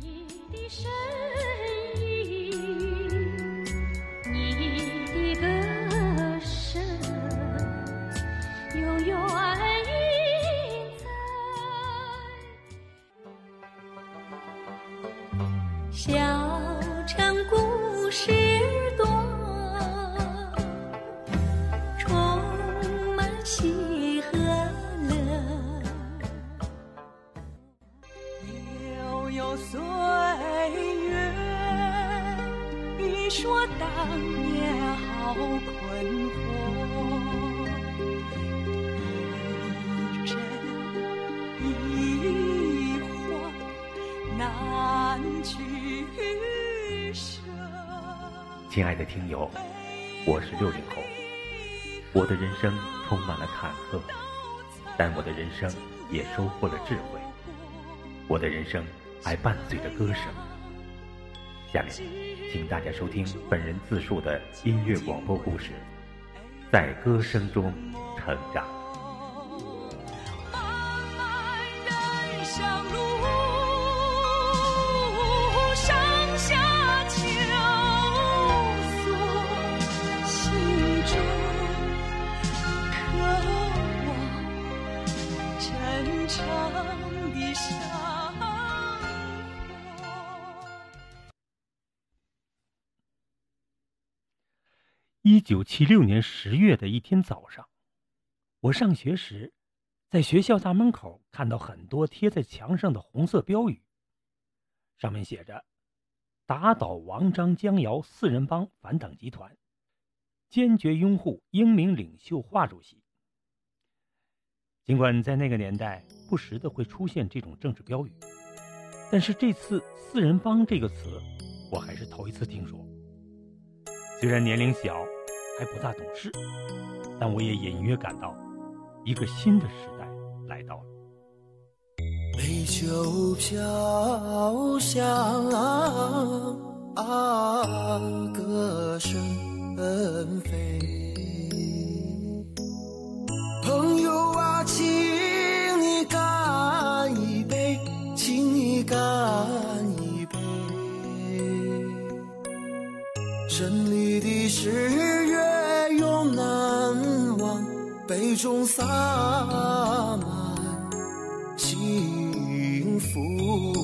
你的身亲爱的听友，我是六零后，我的人生充满了坎坷，但我的人生也收获了智慧，我的人生还伴随着歌声。下面，请大家收听本人自述的音乐广播故事，在歌声中成长。一九七六年十月的一天早上，我上学时，在学校大门口看到很多贴在墙上的红色标语，上面写着“打倒王张江姚四人帮反党集团，坚决拥护英明领袖华主席”。尽管在那个年代不时的会出现这种政治标语，但是这次“四人帮”这个词，我还是头一次听说。虽然年龄小。还不大懂事，但我也隐约感到，一个新的时代来到了。美酒飘香，歌声飞。朋友啊，请你干一杯，请你干一杯。胜利的是。中洒满幸福。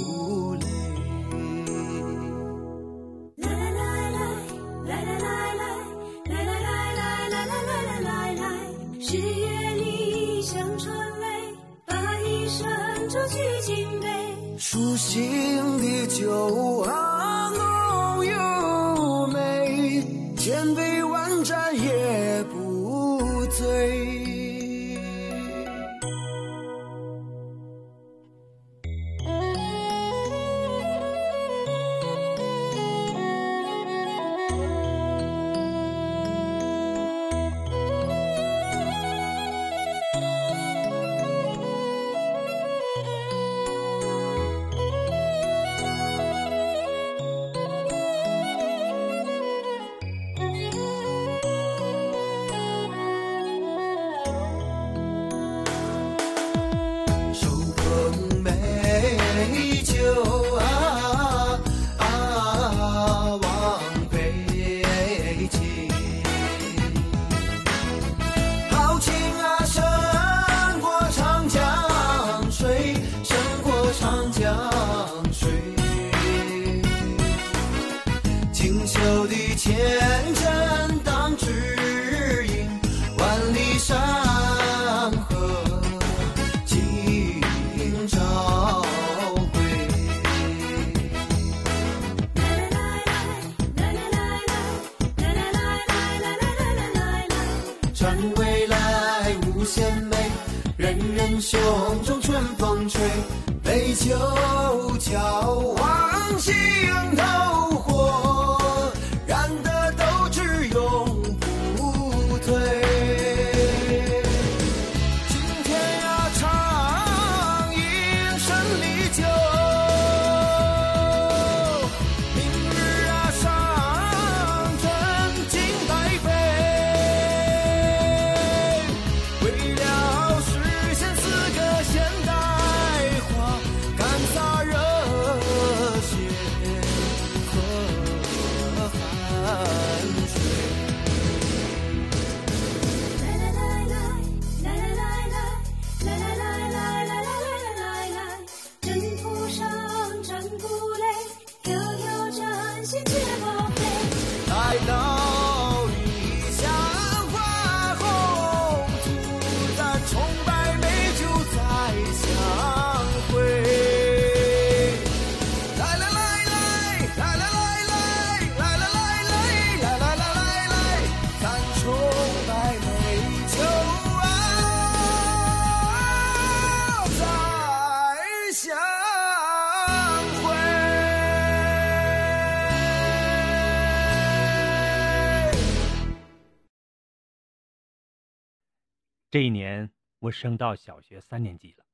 这一年，我升到小学三年级了。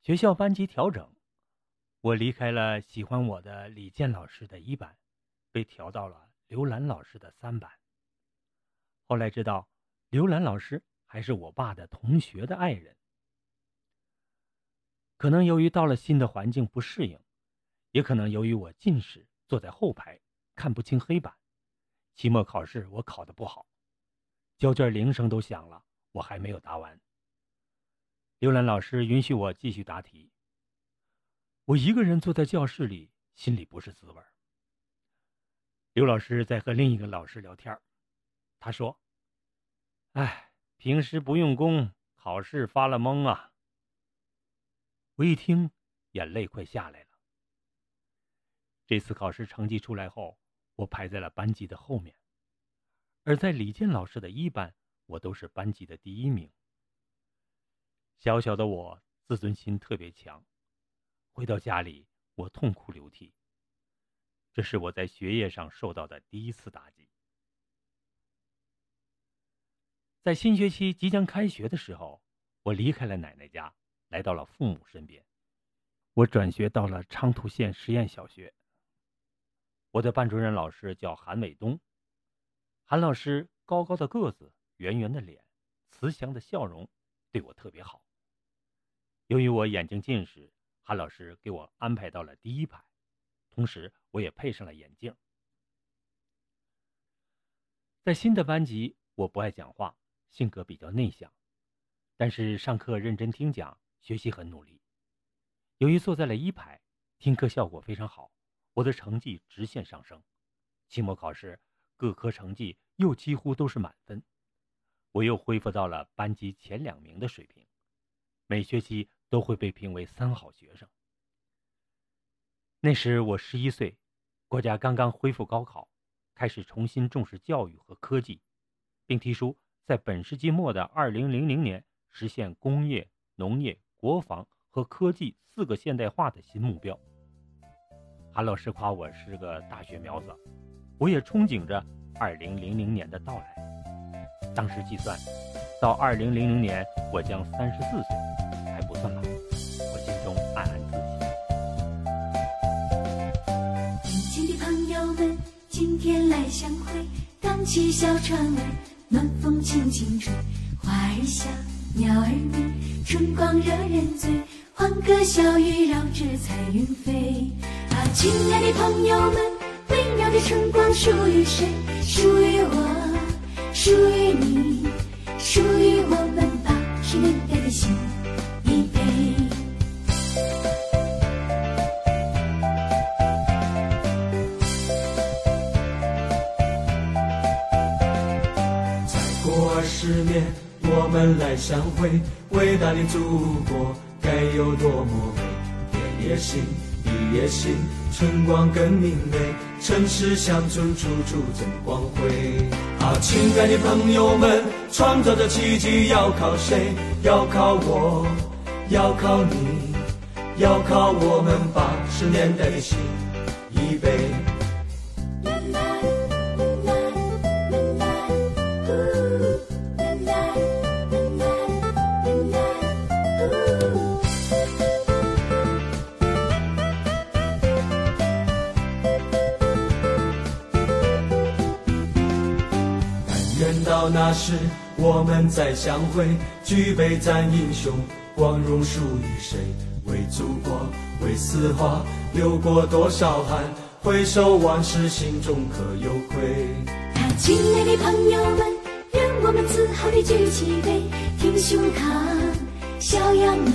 学校班级调整，我离开了喜欢我的李健老师的一班，被调到了刘兰老师的三班。后来知道，刘兰老师还是我爸的同学的爱人。可能由于到了新的环境不适应，也可能由于我近视，坐在后排看不清黑板。期末考试我考得不好，交卷铃声都响了，我还没有答完。刘兰老师允许我继续答题。我一个人坐在教室里，心里不是滋味刘老师在和另一个老师聊天他说：“哎，平时不用功，考试发了懵啊。”我一听，眼泪快下来了。这次考试成绩出来后，我排在了班级的后面，而在李健老师的一班，我都是班级的第一名。小小的我，自尊心特别强。回到家里，我痛哭流涕。这是我在学业上受到的第一次打击。在新学期即将开学的时候，我离开了奶奶家。来到了父母身边，我转学到了昌图县实验小学。我的班主任老师叫韩伟东，韩老师高高的个子，圆圆的脸，慈祥的笑容，对我特别好。由于我眼睛近视，韩老师给我安排到了第一排，同时我也配上了眼镜。在新的班级，我不爱讲话，性格比较内向，但是上课认真听讲。学习很努力，由于坐在了一排，听课效果非常好，我的成绩直线上升。期末考试各科成绩又几乎都是满分，我又恢复到了班级前两名的水平，每学期都会被评为三好学生。那时我十一岁，国家刚刚恢复高考，开始重新重视教育和科技，并提出在本世纪末的二零零零年实现工业、农业。国防和科技四个现代化的新目标。韩老师夸我是个大学苗子，我也憧憬着二零零零年的到来。当时计算，到二零零零年我将三十四岁，还不算老。我心中暗暗自喜。亲的朋友们，今天来相会，荡起小船儿，暖风轻轻吹，花儿香，鸟儿鸣。春光惹人醉，欢歌笑语绕着彩云飞。啊，亲爱的朋友们，美妙的春光属于谁？属于我，属于你，属于我们八十年代的新一辈。再过二十年，我们来相会。伟大的祖国该有多么美！天也星，地也星，春光更明媚。城市乡村处处增光辉。亲爱的朋友们，创造的奇迹要靠谁？要靠我，要靠你，要靠我们八十年代的新一到。那时我们再相会，举杯赞英雄，光荣属于谁？为祖国，为四化，流过多少汗？回首往事，心中可有愧？啊，亲爱的朋友们，愿我们自豪地举起杯，挺胸膛，笑扬眉，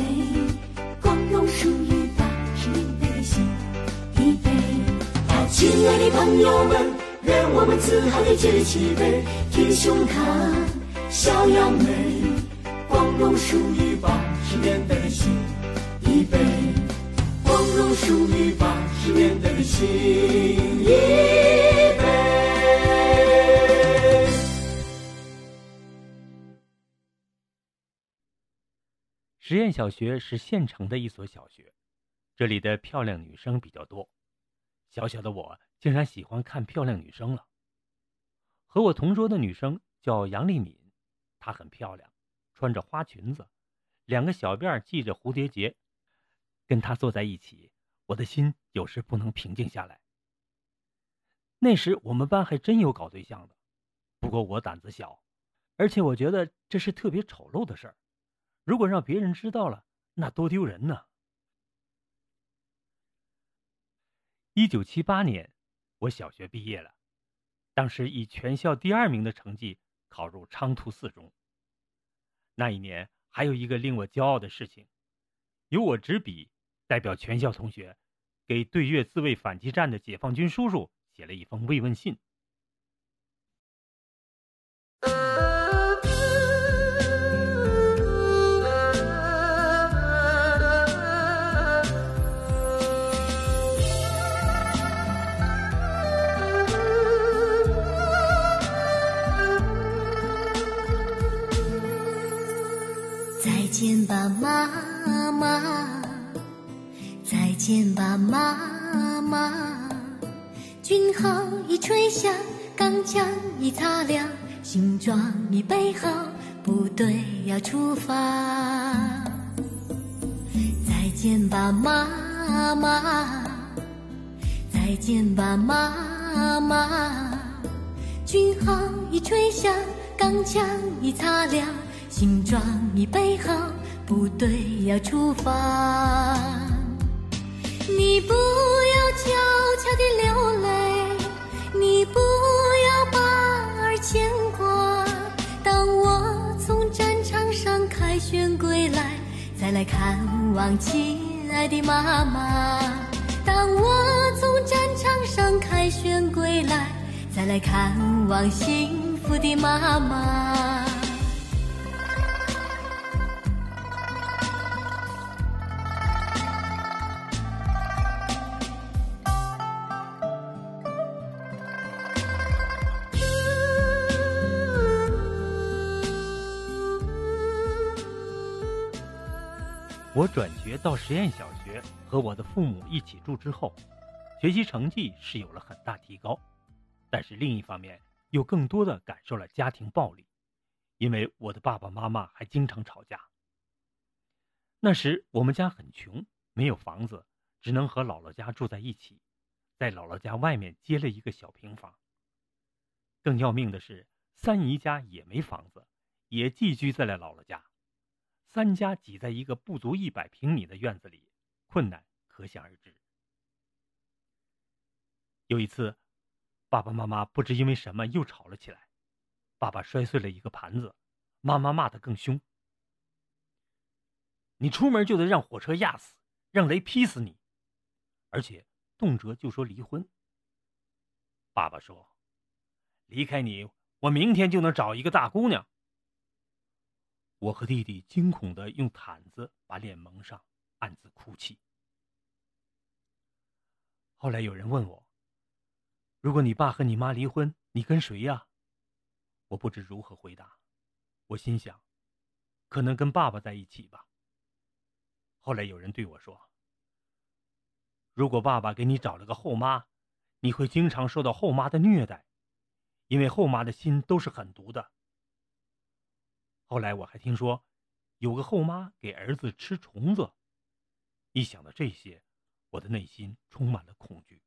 光荣属于八十年代的新一辈。啊，亲爱的朋友们。愿我们自豪地举起杯，挺胸膛，笑扬眉，光荣属于八十年代的新一辈，光荣属于八十年代的新一辈。实验小学是县城的一所小学，这里的漂亮女生比较多。小小的我。竟然喜欢看漂亮女生了。和我同桌的女生叫杨丽敏，她很漂亮，穿着花裙子，两个小辫系着蝴蝶结，跟她坐在一起，我的心有时不能平静下来。那时我们班还真有搞对象的，不过我胆子小，而且我觉得这是特别丑陋的事儿，如果让别人知道了，那多丢人呢。一九七八年，我小学毕业了，当时以全校第二名的成绩考入昌图四中。那一年还有一个令我骄傲的事情，由我执笔代表全校同学，给对越自卫反击战的解放军叔叔写了一封慰问信。见吧，妈妈！再见吧，妈妈！军号已吹响，钢枪已擦亮，行装已备好，部队要出发。再见吧，妈妈！再见吧，妈妈！军号已吹响，钢枪已擦亮。行装已备好，部队要出发。你不要悄悄地流泪，你不要把儿牵挂。当我从战场上凯旋归来，再来看望亲爱的妈妈。当我从战场上凯旋归来，再来看望幸福的妈妈。我转学到实验小学，和我的父母一起住之后，学习成绩是有了很大提高，但是另一方面又更多的感受了家庭暴力，因为我的爸爸妈妈还经常吵架。那时我们家很穷，没有房子，只能和姥姥家住在一起，在姥姥家外面接了一个小平房。更要命的是，三姨家也没房子，也寄居在了姥姥家。三家挤在一个不足一百平米的院子里，困难可想而知。有一次，爸爸妈妈不知因为什么又吵了起来，爸爸摔碎了一个盘子，妈妈骂得更凶：“你出门就得让火车压死，让雷劈死你，而且动辄就说离婚。”爸爸说：“离开你，我明天就能找一个大姑娘。”我和弟弟惊恐的用毯子把脸蒙上，暗自哭泣。后来有人问我：“如果你爸和你妈离婚，你跟谁呀？”我不知如何回答。我心想，可能跟爸爸在一起吧。后来有人对我说：“如果爸爸给你找了个后妈，你会经常受到后妈的虐待，因为后妈的心都是狠毒的。”后来我还听说，有个后妈给儿子吃虫子。一想到这些，我的内心充满了恐惧。